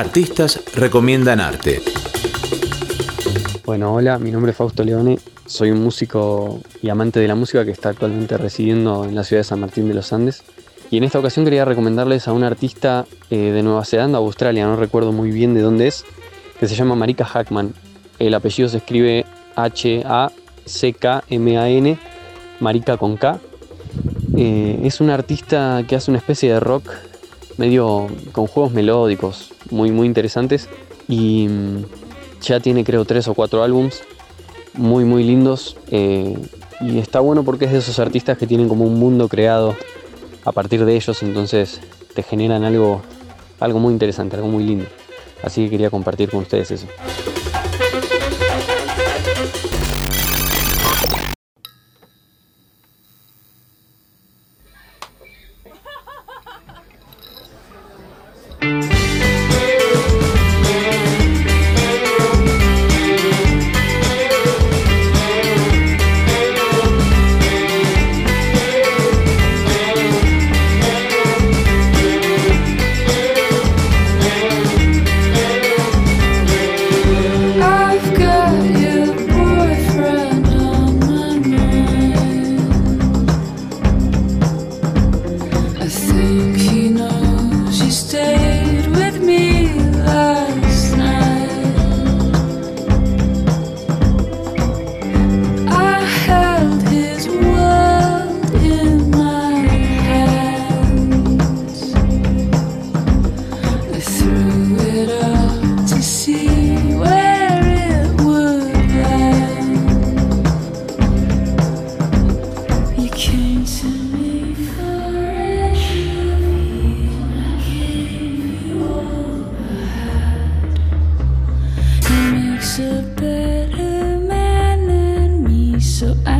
Artistas recomiendan arte. Bueno, hola, mi nombre es Fausto Leone, soy un músico y amante de la música que está actualmente residiendo en la ciudad de San Martín de los Andes. Y en esta ocasión quería recomendarles a un artista eh, de Nueva Zelanda Australia, no recuerdo muy bien de dónde es, que se llama Marika Hackman. El apellido se escribe H-A-C-K-M-A-N, Marika con K. Eh, es un artista que hace una especie de rock medio con juegos melódicos muy, muy interesantes y mm, ya tiene creo tres o cuatro álbums muy, muy lindos eh, y está bueno porque es de esos artistas que tienen como un mundo creado a partir de ellos, entonces te generan algo, algo muy interesante, algo muy lindo. Así que quería compartir con ustedes eso. so I